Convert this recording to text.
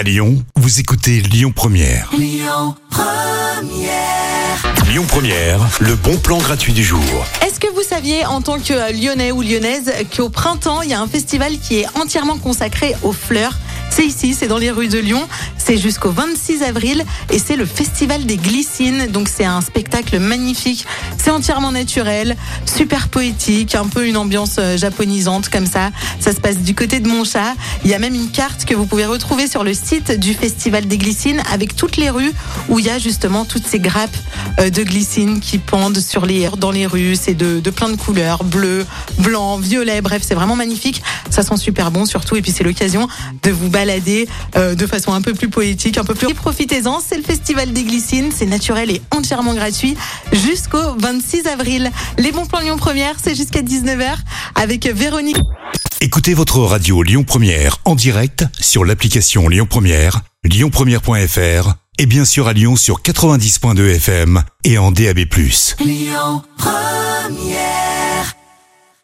À Lyon, vous écoutez Lyon Première. Lyon Première, le bon plan gratuit du jour. Est-ce que vous saviez, en tant que euh, Lyonnais ou Lyonnaise, qu'au printemps, il y a un festival qui est entièrement consacré aux fleurs? C'est ici, c'est dans les rues de Lyon. C'est jusqu'au 26 avril et c'est le Festival des Glycines. Donc c'est un spectacle magnifique. C'est entièrement naturel, super poétique, un peu une ambiance euh, japonisante comme ça. Ça se passe du côté de Montchat. Il y a même une carte que vous pouvez retrouver sur le site du Festival des Glycines avec toutes les rues où il y a justement toutes ces grappes euh, de glycine qui pendent sur les, dans les rues. C'est de, plein de couleurs, bleu, blanc, violet. Bref, c'est vraiment magnifique. Ça sent super bon surtout. Et puis c'est l'occasion de vous balader euh, de façon un peu plus poétique, un peu plus. Profitez-en, c'est le Festival des Glycines, c'est naturel et entièrement gratuit jusqu'au 26 avril. Les bons plans Lyon Première, c'est jusqu'à 19h avec Véronique. Écoutez votre radio Lyon Première en direct sur l'application Lyon Première, lyonpremière.fr et bien sûr à Lyon sur 90.2 FM et en DAB+. Première